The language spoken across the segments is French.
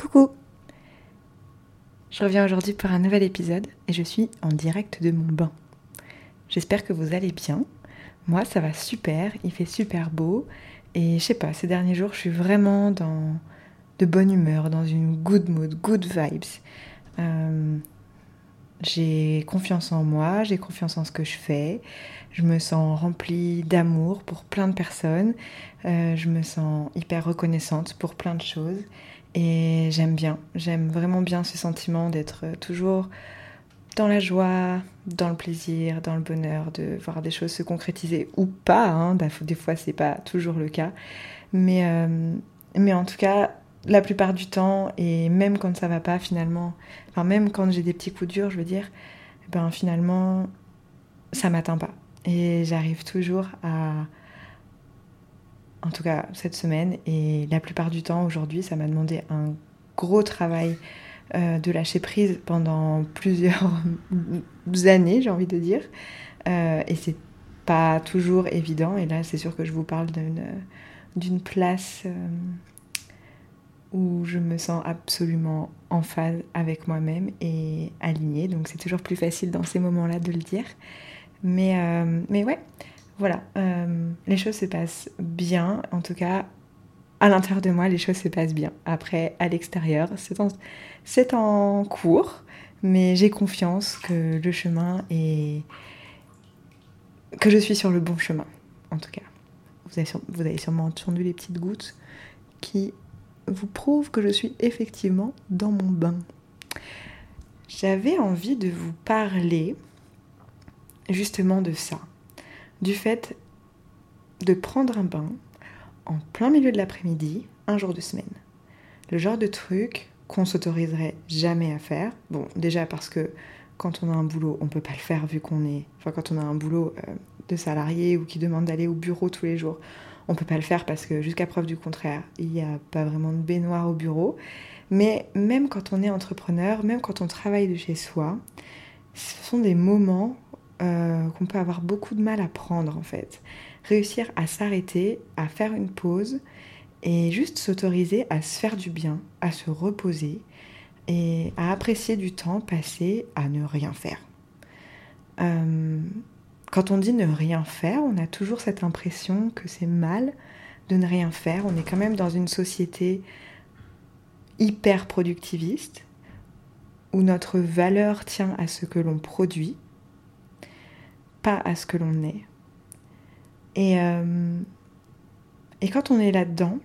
Coucou Je reviens aujourd'hui pour un nouvel épisode et je suis en direct de mon bain. J'espère que vous allez bien. Moi, ça va super, il fait super beau et je sais pas, ces derniers jours, je suis vraiment dans de bonne humeur, dans une good mood, good vibes. Euh, j'ai confiance en moi, j'ai confiance en ce que je fais, je me sens remplie d'amour pour plein de personnes, euh, je me sens hyper reconnaissante pour plein de choses et j'aime bien, j'aime vraiment bien ce sentiment d'être toujours dans la joie, dans le plaisir, dans le bonheur, de voir des choses se concrétiser ou pas, hein, des fois c'est pas toujours le cas, mais, euh, mais en tout cas la plupart du temps, et même quand ça va pas finalement, enfin même quand j'ai des petits coups durs, je veux dire, ben finalement, ça m'atteint pas. Et j'arrive toujours à, en tout cas cette semaine, et la plupart du temps aujourd'hui, ça m'a demandé un gros travail euh, de lâcher prise pendant plusieurs années, j'ai envie de dire. Euh, et c'est pas toujours évident. Et là, c'est sûr que je vous parle d'une place. Euh, où je me sens absolument en phase avec moi-même et alignée. Donc c'est toujours plus facile dans ces moments-là de le dire. Mais, mais ouais, voilà, euh, les choses se passent bien. En tout cas, à l'intérieur de moi, les choses se passent bien. Après, à l'extérieur, c'est en, cours, mais j'ai confiance que le chemin est... que je suis sur le bon chemin, en tout cas. Vous avez, sûrement entendu les petites gouttes qui vous prouve que je suis effectivement dans mon bain. J'avais envie de vous parler justement de ça, du fait de prendre un bain en plein milieu de l'après-midi, un jour de semaine. Le genre de truc qu'on s'autoriserait jamais à faire. Bon, déjà parce que quand on a un boulot, on peut pas le faire vu qu'on est. Enfin, quand on a un boulot euh, de salarié ou qui demande d'aller au bureau tous les jours, on peut pas le faire parce que jusqu'à preuve du contraire, il n'y a pas vraiment de baignoire au bureau. Mais même quand on est entrepreneur, même quand on travaille de chez soi, ce sont des moments euh, qu'on peut avoir beaucoup de mal à prendre en fait. Réussir à s'arrêter, à faire une pause et juste s'autoriser à se faire du bien, à se reposer et à apprécier du temps passé à ne rien faire. Euh, quand on dit ne rien faire, on a toujours cette impression que c'est mal de ne rien faire. On est quand même dans une société hyper productiviste où notre valeur tient à ce que l'on produit, pas à ce que l'on est. Et, euh, et quand on est là-dedans,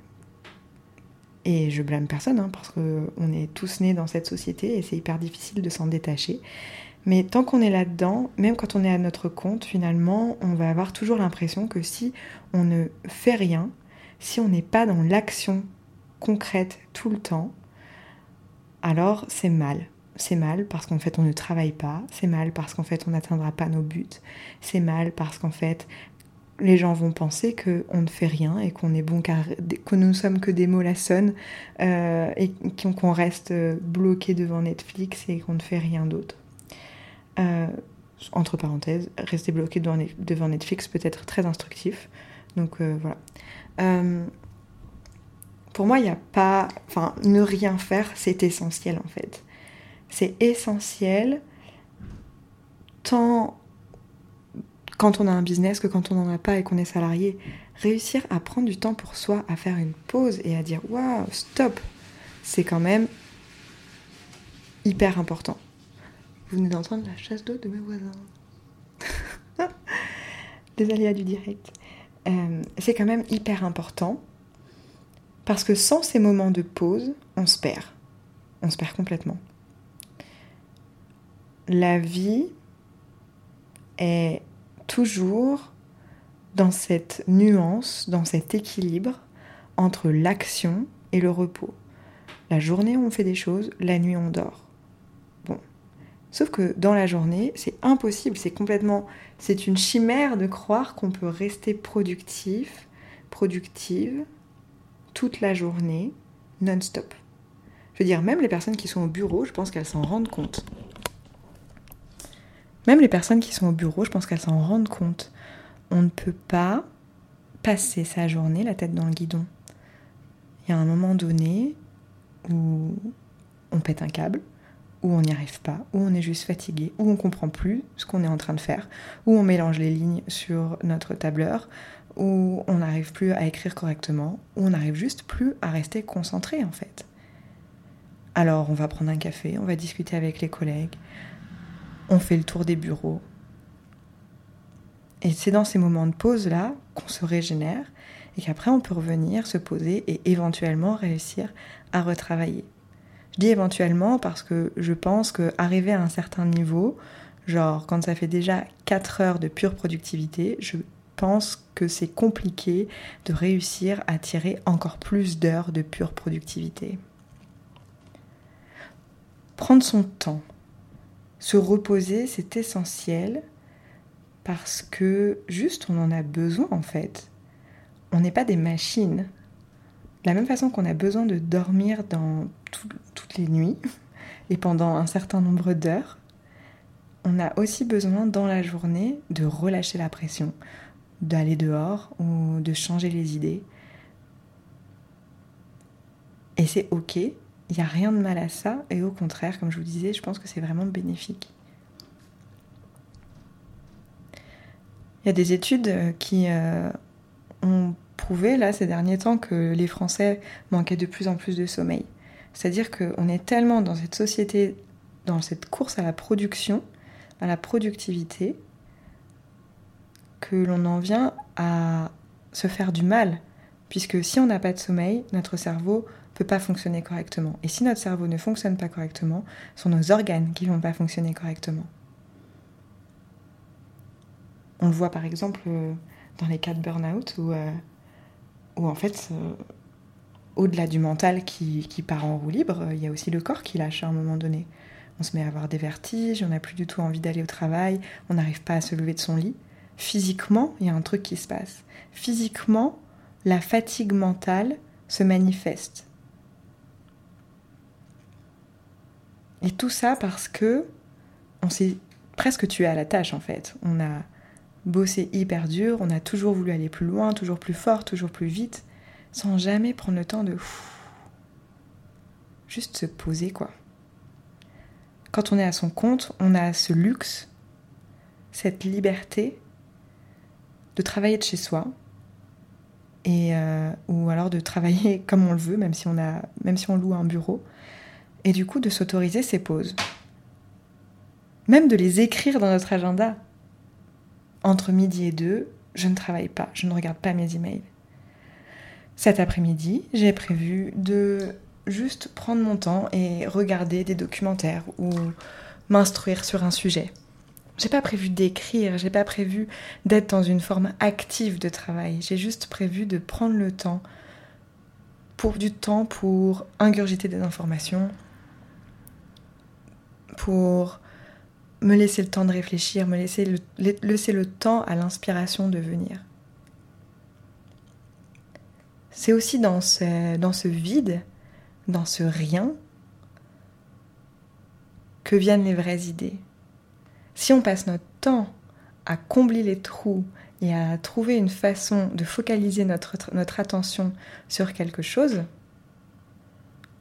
et je blâme personne, hein, parce qu'on est tous nés dans cette société et c'est hyper difficile de s'en détacher, mais tant qu'on est là-dedans, même quand on est à notre compte, finalement, on va avoir toujours l'impression que si on ne fait rien, si on n'est pas dans l'action concrète tout le temps, alors c'est mal. C'est mal parce qu'en fait on ne travaille pas, c'est mal parce qu'en fait on n'atteindra pas nos buts, c'est mal parce qu'en fait les gens vont penser qu'on ne fait rien et qu'on est bon que nous ne sommes que des mollassonnes euh, et qu'on reste bloqué devant Netflix et qu'on ne fait rien d'autre. Euh, entre parenthèses, rester bloqué devant Netflix peut être très instructif. Donc euh, voilà. Euh, pour moi, il n'y a pas. Enfin, ne rien faire, c'est essentiel en fait. C'est essentiel tant quand on a un business que quand on n'en a pas et qu'on est salarié. Réussir à prendre du temps pour soi, à faire une pause et à dire waouh, stop, c'est quand même hyper important. Vous venez d'entendre la chasse d'eau de mes voisins. Des aléas du direct. Euh, c'est quand même hyper important parce que sans ces moments de pause, on se perd. On se perd complètement. La vie est toujours dans cette nuance, dans cet équilibre entre l'action et le repos. La journée, on fait des choses, la nuit, on dort. Sauf que dans la journée, c'est impossible, c'est complètement, c'est une chimère de croire qu'on peut rester productif, productive toute la journée, non-stop. Je veux dire, même les personnes qui sont au bureau, je pense qu'elles s'en rendent compte. Même les personnes qui sont au bureau, je pense qu'elles s'en rendent compte. On ne peut pas passer sa journée la tête dans le guidon. Il y a un moment donné où on pète un câble, où on n'y arrive pas, où on est juste fatigué, où on comprend plus ce qu'on est en train de faire, où on mélange les lignes sur notre tableur, où on n'arrive plus à écrire correctement, où on n'arrive juste plus à rester concentré en fait. Alors on va prendre un café, on va discuter avec les collègues, on fait le tour des bureaux. Et c'est dans ces moments de pause là qu'on se régénère et qu'après on peut revenir, se poser et éventuellement réussir à retravailler. Je dis éventuellement parce que je pense qu'arriver à un certain niveau, genre quand ça fait déjà 4 heures de pure productivité, je pense que c'est compliqué de réussir à tirer encore plus d'heures de pure productivité. Prendre son temps, se reposer, c'est essentiel parce que juste on en a besoin en fait. On n'est pas des machines. De la même façon qu'on a besoin de dormir dans toutes les nuits et pendant un certain nombre d'heures, on a aussi besoin dans la journée de relâcher la pression, d'aller dehors ou de changer les idées. Et c'est ok, il n'y a rien de mal à ça, et au contraire, comme je vous disais, je pense que c'est vraiment bénéfique. Il y a des études qui euh, ont prouvé, là, ces derniers temps, que les Français manquaient de plus en plus de sommeil. C'est-à-dire qu'on est tellement dans cette société, dans cette course à la production, à la productivité, que l'on en vient à se faire du mal, puisque si on n'a pas de sommeil, notre cerveau peut pas fonctionner correctement. Et si notre cerveau ne fonctionne pas correctement, ce sont nos organes qui vont pas fonctionner correctement. On le voit par exemple euh, dans les cas de burn-out où, euh, en fait euh, au-delà du mental qui, part en roue libre, il y a aussi le corps qui lâche à un moment donné. On se met à avoir des vertiges, on n'a plus du tout envie d'aller au travail, on n'arrive pas à se lever de son lit. Physiquement, il y a un truc qui se passe. Physiquement, la fatigue mentale se manifeste. Et tout ça parce que on s'est presque tué à la tâche en fait. On a bossé hyper dur, on a toujours voulu aller plus loin, toujours plus fort, toujours plus vite sans jamais prendre le temps de juste se poser quoi. Quand on est à son compte, on a ce luxe, cette liberté de travailler de chez soi euh, ou alors de travailler comme on le veut, même si on a, même si on loue un bureau, et du coup de s'autoriser ces pauses, même de les écrire dans notre agenda. Entre midi et deux, je ne travaille pas, je ne regarde pas mes emails. Cet après-midi, j'ai prévu de juste prendre mon temps et regarder des documentaires ou m'instruire sur un sujet. J'ai pas prévu d'écrire, j'ai pas prévu d'être dans une forme active de travail. J'ai juste prévu de prendre le temps pour du temps pour ingurgiter des informations, pour me laisser le temps de réfléchir, me laisser le, laisser le temps à l'inspiration de venir. C'est aussi dans ce, dans ce vide, dans ce rien, que viennent les vraies idées. Si on passe notre temps à combler les trous et à trouver une façon de focaliser notre, notre attention sur quelque chose,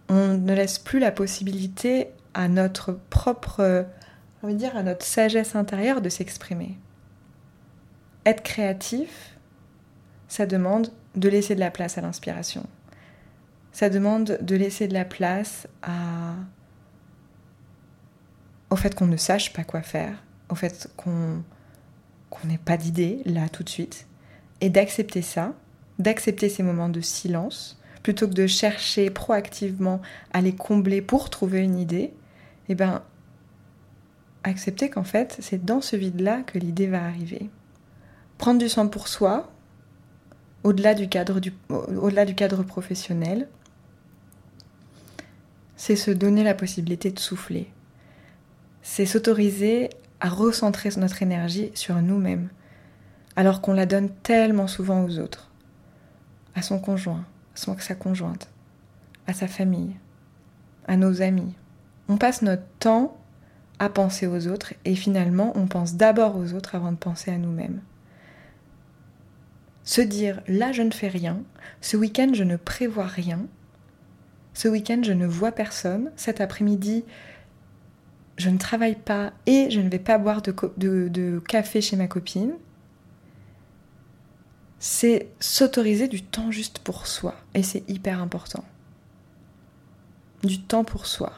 on ne laisse plus la possibilité à notre propre, on va dire, à notre sagesse intérieure de s'exprimer. Être créatif, ça demande de laisser de la place à l'inspiration. Ça demande de laisser de la place à... au fait qu'on ne sache pas quoi faire, au fait qu'on n'ait pas d'idée là tout de suite, et d'accepter ça, d'accepter ces moments de silence, plutôt que de chercher proactivement à les combler pour trouver une idée, eh ben accepter qu'en fait c'est dans ce vide-là que l'idée va arriver. Prendre du sang pour soi, au-delà du, cadre du, au-delà du cadre professionnel, c'est se donner la possibilité de souffler. C'est s'autoriser à recentrer notre énergie sur nous-mêmes, alors qu'on la donne tellement souvent aux autres, à son conjoint, à sa conjointe, à sa famille, à nos amis. On passe notre temps à penser aux autres et finalement on pense d'abord aux autres avant de penser à nous-mêmes. Se dire là je ne fais rien, ce week-end je ne prévois rien, Ce week-end, je ne vois personne. Cet après-midi, je ne travaille pas et je ne vais pas boire de, café chez ma copine. C'est s'autoriser du temps juste pour soi. Et c'est hyper important. Du temps pour soi.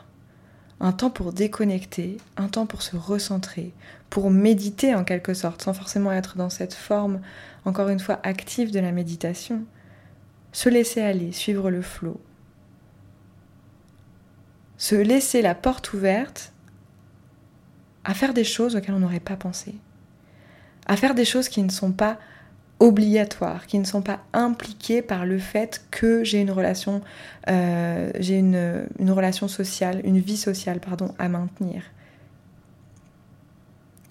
Un temps pour déconnecter, un temps pour se recentrer, pour méditer en quelque sorte, sans forcément être dans cette forme, encore une fois, active de la méditation. Se laisser aller, suivre le flot. Se laisser la porte ouverte à faire des choses auxquelles on n'aurait pas pensé. À faire des choses qui ne sont pas obligatoires, qui ne sont pas impliquées par le fait que j'ai une relation, euh, une, relation sociale, une vie sociale, pardon, à maintenir,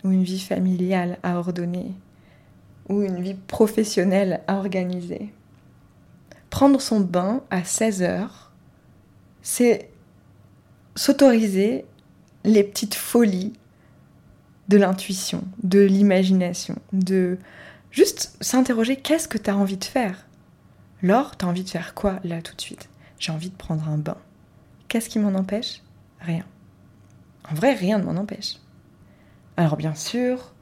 ou une vie familiale à ordonner, ou une vie professionnelle à organiser. Prendre son bain à 16 heures, c'est s'autoriser les petites folies de l'intuition, de l'imagination, de juste s'interroger qu'est-ce que tu as envie de faire? Laure, tu as envie de faire quoi là tout de suite? J'ai envie de prendre un bain. Qu'est-ce qui m'en empêche? Rien. En vrai, rien ne m'en empêche. Alors bien sûr,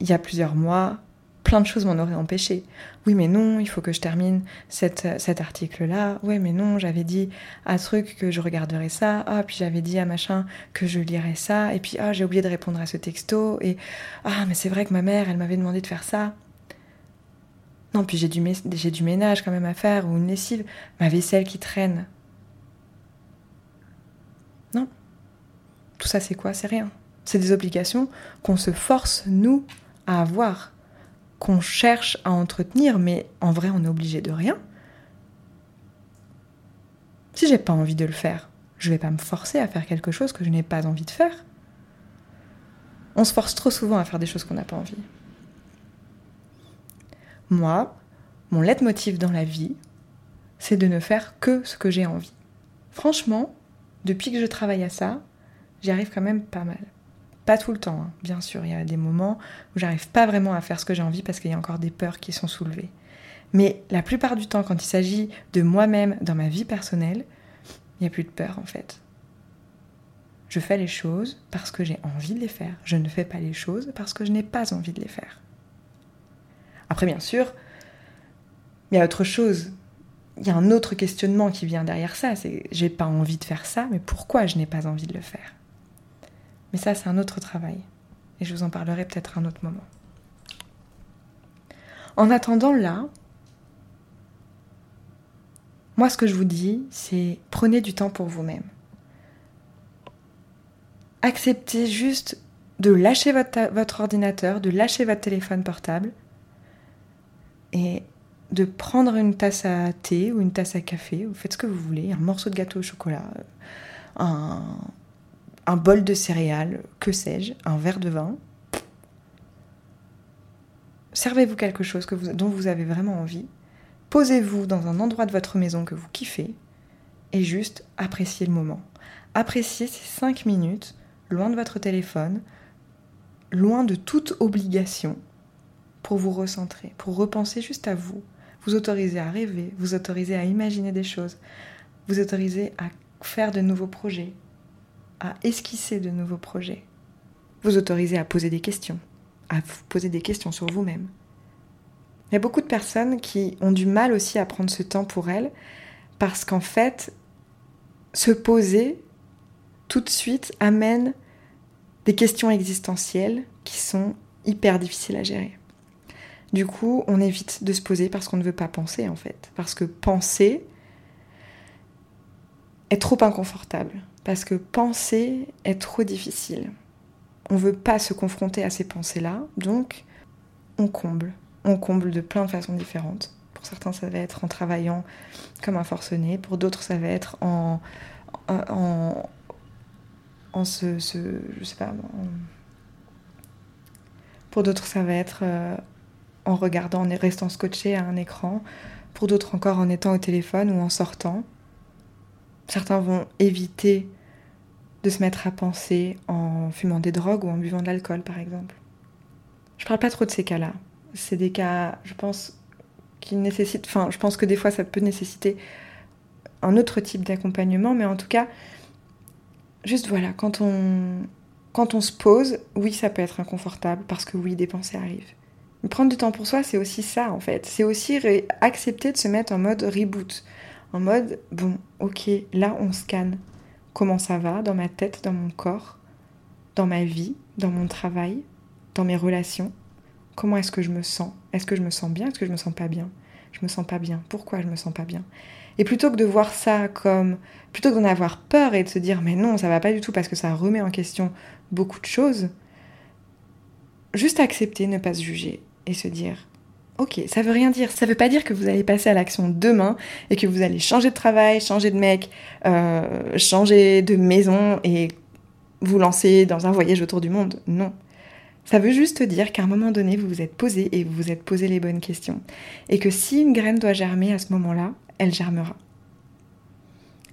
il y a plusieurs mois, plein de choses m'en auraient empêché. Oui, mais non, il faut que je termine cet article-là. Oui, mais non, j'avais dit à truc que je regarderais ça. Ah, puis j'avais dit à machin que je lirais ça. Et puis, ah, j'ai oublié de répondre à ce texto. Et ah, mais c'est vrai que ma mère, elle m'avait demandé de faire ça. Puis j'ai du, j'ai du ménage quand même à faire ou une lessive. Ma vaisselle qui traîne. Non. Tout ça, c'est quoi? C'est rien. C'est des obligations qu'on se force, nous, à avoir qu'on cherche à entretenir, mais en vrai, on est obligé de rien. Si j'ai pas envie de le faire, je vais pas me forcer à faire quelque chose que je n'ai pas envie de faire. On se force trop souvent à faire des choses qu'on n'a pas envie. Moi, mon leitmotiv dans la vie, c'est de ne faire que ce que j'ai envie. Franchement, depuis que je travaille à ça, j'y arrive quand même pas mal. Pas tout le temps, hein. bien sûr, il y a des moments où j'arrive pas vraiment à faire ce que j'ai envie parce qu'il y a encore des peurs qui sont soulevées. Mais la plupart du temps, quand il s'agit de moi-même dans ma vie personnelle, il n'y a plus de peur en fait. Je fais les choses parce que j'ai envie de les faire. Je ne fais pas les choses parce que je n'ai pas envie de les faire. Après, bien sûr, il y a autre chose. Il y a un autre questionnement qui vient derrière ça. C'est j'ai pas envie de faire ça, mais pourquoi je n'ai pas envie de le faire? Mais ça, c'est un autre travail. Et je vous en parlerai peut-être un autre moment. En attendant là, moi ce que je vous dis, c'est prenez du temps pour vous-même. Acceptez juste de lâcher votre, votre, ordinateur, de lâcher votre téléphone portable et de prendre une tasse à thé ou une tasse à café, vous faites ce que vous voulez, un morceau de gâteau au chocolat, un, bol de céréales, que sais-je, un verre de vin. Servez-vous quelque chose dont vous avez vraiment envie. Posez-vous dans un endroit de votre maison que vous kiffez et juste appréciez le moment. Appréciez ces cinq minutes loin de votre téléphone, loin de toute obligation pour vous recentrer, pour repenser juste à vous, vous autoriser à rêver, vous autoriser à imaginer des choses, vous autoriser à faire de nouveaux projets, à esquisser de nouveaux projets. Vous autorisez à poser des questions, à vous poser des questions sur vous-même. Il y a beaucoup de personnes qui ont du mal aussi à prendre ce temps pour elles parce qu'en fait, se poser tout de suite amène des questions existentielles qui sont hyper difficiles à gérer. Du coup, on évite de se poser parce qu'on ne veut pas penser en fait. Parce que penser est trop inconfortable parce que penser est trop difficile. On ne veut pas se confronter à ces pensées-là, donc on comble. On comble de plein de façons différentes. Pour certains, ça va être en travaillant comme un forcené, pour d'autres, ça va être en, en, se, je sais pas, pour d'autres, ça va être euh, en regardant, en restant scotché à un écran, pour d'autres encore en étant au téléphone ou en sortant. Certains vont éviter de se mettre à penser en fumant des drogues ou en buvant de l'alcool, par exemple. Je parle pas trop de ces cas-là. C'est des cas, je pense, qui nécessitent. Enfin, je pense que des fois, ça peut nécessiter un autre type d'accompagnement, mais en tout cas, juste voilà, quand on, quand on se pose, oui, ça peut être inconfortable parce que oui, des pensées arrivent. Prendre du temps pour soi, c'est aussi ça en fait. C'est aussi accepter de se mettre en mode reboot. En mode, bon, ok, là on scanne. Comment ça va dans ma tête, dans mon corps, dans ma vie, dans mon travail, dans mes relations Comment est-ce que je me sens? Est-ce que je me sens bien? Est-ce que je me sens pas bien? Je me sens pas bien. Pourquoi je me sens pas bien? Et plutôt que de voir ça comme. Plutôt que d'en avoir peur et de se dire mais non, ça va pas du tout parce que ça remet en question beaucoup de choses, juste accepter, ne pas se juger et se dire Ok, ça veut rien dire. Ça veut pas dire que vous allez passer à l'action demain et que vous allez changer de travail, changer de mec, euh, changer de maison et vous lancer dans un voyage autour du monde. Non. Ça veut juste dire qu'à un moment donné, vous vous êtes posé et vous vous êtes posé les bonnes questions. Et que si une graine doit germer à ce moment-là, elle germera.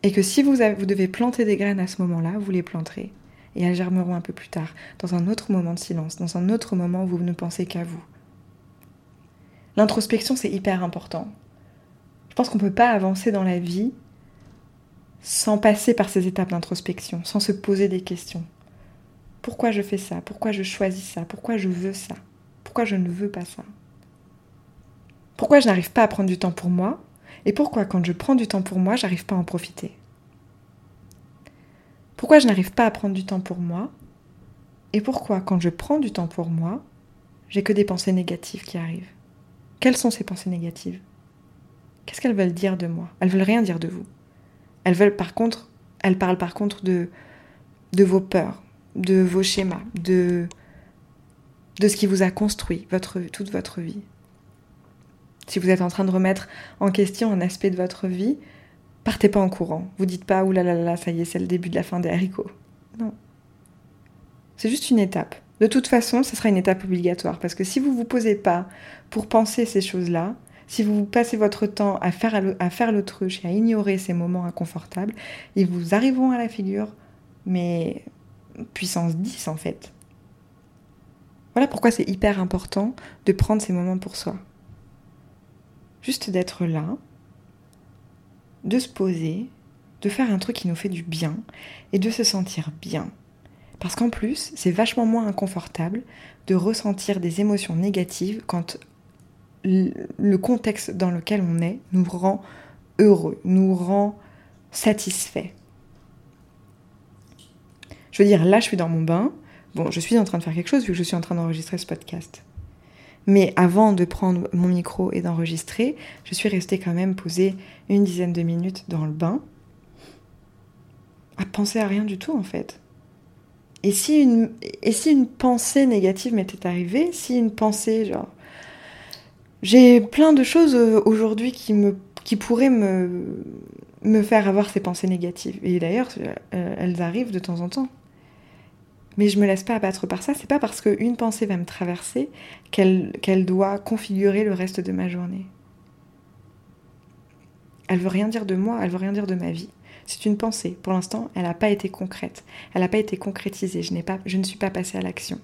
Et que si vous, vous devez planter des graines à ce moment-là, vous les planterez. Et elles germeront un peu plus tard, dans un autre moment de silence, dans un autre moment où vous ne pensez qu'à vous. L'introspection, c'est hyper important. Je pense qu'on ne peut pas avancer dans la vie sans passer par ces étapes d'introspection, sans se poser des questions. Pourquoi je fais ça? Pourquoi je choisis ça? Pourquoi je veux ça? Pourquoi je ne veux pas ça? Pourquoi je n'arrive pas à prendre du temps pour moi? Et pourquoi quand je prends du temps pour moi, j'arrive pas à en profiter? Pourquoi je n'arrive pas à prendre du temps pour moi? Et pourquoi quand je prends du temps pour moi, j'ai que des pensées négatives qui arrivent? Quelles sont ces pensées négatives? Qu'est-ce qu'elles veulent dire de moi? Elles veulent rien dire de vous. Elles veulent par contre, elles parlent par contre de de vos peurs, de vos schémas, de, de ce qui vous a construit votre, toute votre vie. Si vous êtes en train de remettre en question un aspect de votre vie, partez pas en courant. Vous dites pas, oulala, là là, ça y est, c'est le début de la fin des haricots. Non. C'est juste une étape. De toute façon, ce sera une étape obligatoire parce que si vous vous posez pas pour penser ces choses-là, si vous passez votre temps à faire, à faire l'autruche et à ignorer ces moments inconfortables, ils vous arriveront à la figure, mais puissance 10 en fait. Voilà pourquoi c'est hyper important de prendre ces moments pour soi. Juste d'être là, de se poser, de faire un truc qui nous fait du bien et de se sentir bien. Parce qu'en plus, c'est vachement moins inconfortable de ressentir des émotions négatives quand le contexte dans lequel on est nous rend heureux, nous rend satisfait. Je veux dire, là, je suis dans mon bain. Bon, je suis en train de faire quelque chose vu que je suis en train d'enregistrer ce podcast. Mais avant de prendre mon micro et d'enregistrer, je suis restée quand même posée une dizaine de minutes dans le bain, à penser à rien du tout en fait. Et si une, pensée négative m'était arrivée, si une pensée genre... J'ai plein de choses euh, aujourd'hui qui, pourraient me, faire avoir ces pensées négatives. Et d'ailleurs, euh, elles arrivent de temps en temps. Mais je me laisse pas abattre par ça. C'est pas parce qu'une pensée va me traverser qu'elle doit configurer le reste de ma journée. Elle veut rien dire de moi, elle veut rien dire de ma vie. C'est une pensée. Pour l'instant, elle n'a pas été concrète. Elle n'a pas été concrétisée. Je, ne suis pas passée à l'action.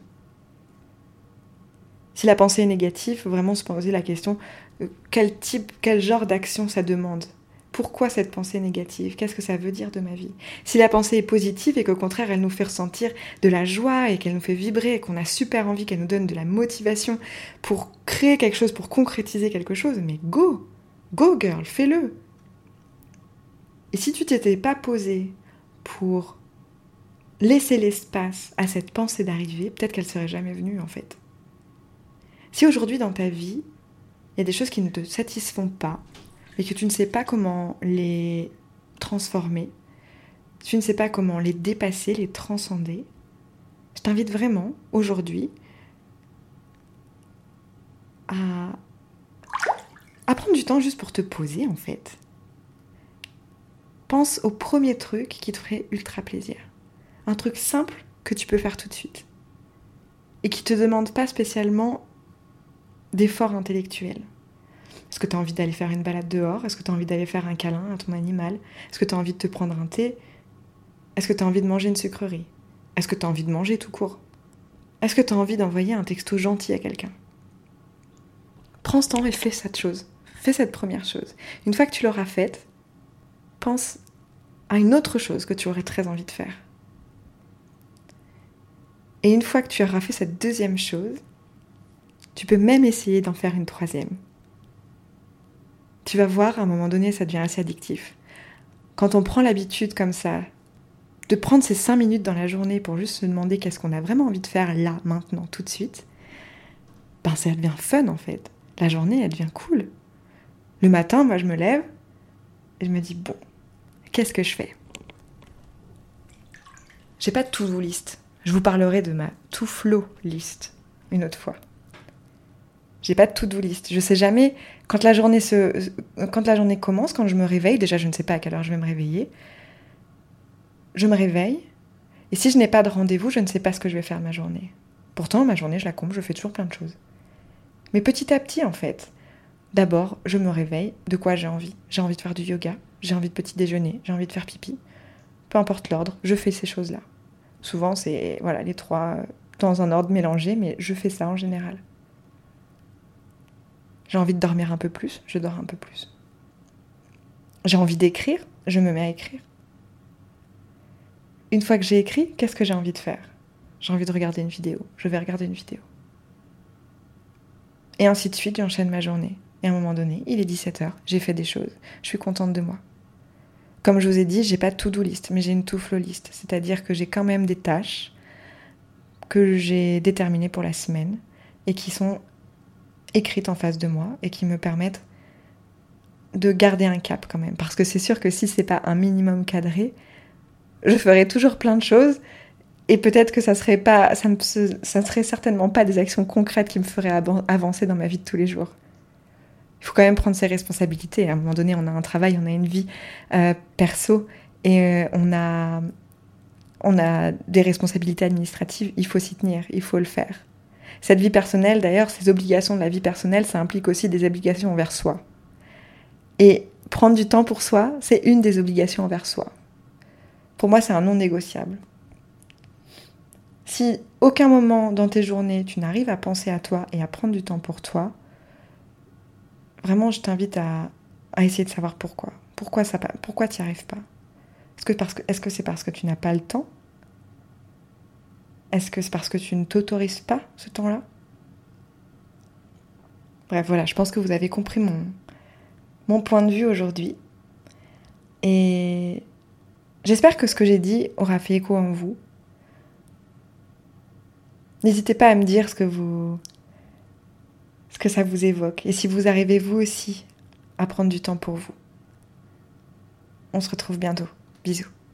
Si la pensée est négative, faut vraiment se poser la question euh, quel type, quel genre d'action ça demande? Pourquoi cette pensée négative? Qu'est-ce que ça veut dire de ma vie? Si la pensée est positive et qu'au contraire elle nous fait ressentir de la joie et qu'elle nous fait vibrer et qu'on a super envie, qu'elle nous donne de la motivation pour créer quelque chose, pour concrétiser quelque chose, mais go Go girl, fais-le Et si tu t'étais pas posé pour laisser l'espace à cette pensée d'arriver, peut-être qu'elle serait jamais venue en fait. Si aujourd'hui dans ta vie, il y a des choses qui ne te satisfont pas, et que tu ne sais pas comment les transformer, tu ne sais pas comment les dépasser, les transcender, je t'invite vraiment aujourd'hui à, à prendre du temps juste pour te poser en fait. Pense au premier truc qui te ferait ultra plaisir. Un truc simple que tu peux faire tout de suite. Et qui ne te demande pas spécialement d'efforts intellectuels. Est-ce que tu as envie d'aller faire une balade dehors? Est-ce que tu as envie d'aller faire un câlin à ton animal? Est-ce que tu as envie de te prendre un thé? Est-ce que tu as envie de manger une sucrerie? Est-ce que tu as envie de manger tout court? Est-ce que tu as envie d'envoyer un texto gentil à quelqu'un? Prends ce temps et fais cette chose. Fais cette première chose. Une fois que tu l'auras faite, pense à une autre chose que tu aurais très envie de faire. Et une fois que tu auras fait cette deuxième chose, tu peux même essayer d'en faire une troisième. Tu vas voir, à un moment donné, ça devient assez addictif. Quand on prend l'habitude comme ça, de prendre ces cinq minutes dans la journée pour juste se demander qu'est-ce qu'on a vraiment envie de faire là, maintenant, tout de suite, ben ça devient fun en fait. La journée, elle devient cool. Le matin, moi, je me lève et je me dis, bon, qu'est-ce que je fais? J'ai pas de to-do list. Je vous parlerai de ma to-flow list une autre fois. J'ai pas de to-do list. Je sais jamais quand la journée se quand la journée commence, quand je me réveille, déjà je ne sais pas à quelle heure je vais me réveiller. Je me réveille et si je n'ai pas de rendez-vous, je ne sais pas ce que je vais faire ma journée. Pourtant, ma journée, je la comble, je fais toujours plein de choses. Mais petit à petit en fait. D'abord, je me réveille, de quoi j'ai envie J'ai envie de faire du yoga, j'ai envie de petit déjeuner, j'ai envie de faire pipi. Peu importe l'ordre, je fais ces choses-là. Souvent, c'est voilà les trois dans un ordre mélangé, mais je fais ça en général. J'ai envie de dormir un peu plus, je dors un peu plus. J'ai envie d'écrire, je me mets à écrire. Une fois que j'ai écrit, qu'est-ce que j'ai envie de faire? J'ai envie de regarder une vidéo, je vais regarder une vidéo. Et ainsi de suite, j'enchaîne ma journée. Et à un moment donné, il est 17h, j'ai fait des choses, je suis contente de moi. Comme je vous ai dit, j'ai pas to-do list, mais j'ai une to-flow list, c'est-à-dire que j'ai quand même des tâches que j'ai déterminées pour la semaine et qui sont écrites en face de moi et qui me permettent de garder un cap quand même. Parce que c'est sûr que si c'est pas un minimum cadré, je ferai toujours plein de choses et peut-être que ça serait pas, ça, ça serait certainement pas des actions concrètes qui me feraient avancer dans ma vie de tous les jours il faut quand même prendre ses responsabilités. À un moment donné, on a un travail, on a une vie euh, perso et euh, on, a, on a des responsabilités administratives. Il faut s'y tenir, il faut le faire. Cette vie personnelle, d'ailleurs, ces obligations de la vie personnelle, ça implique aussi des obligations envers soi. Et prendre du temps pour soi, c'est une des obligations envers soi. Pour moi, c'est un non négociable. Si aucun moment dans tes journées tu n'arrives à penser à toi et à prendre du temps pour toi, vraiment, je t'invite à, essayer de savoir pourquoi. Pourquoi ça Pourquoi tu n'y arrives pas? Est-ce que c'est est -ce parce que tu n'as pas le temps? Est-ce que c'est parce que tu ne t'autorises pas ce temps-là? Bref, voilà, je pense que vous avez compris mon point de vue aujourd'hui. Et j'espère que ce que j'ai dit aura fait écho en vous. N'hésitez pas à me dire ce que vous, que ça vous évoque et si vous arrivez vous aussi à prendre du temps pour vous. On se retrouve bientôt. Bisous.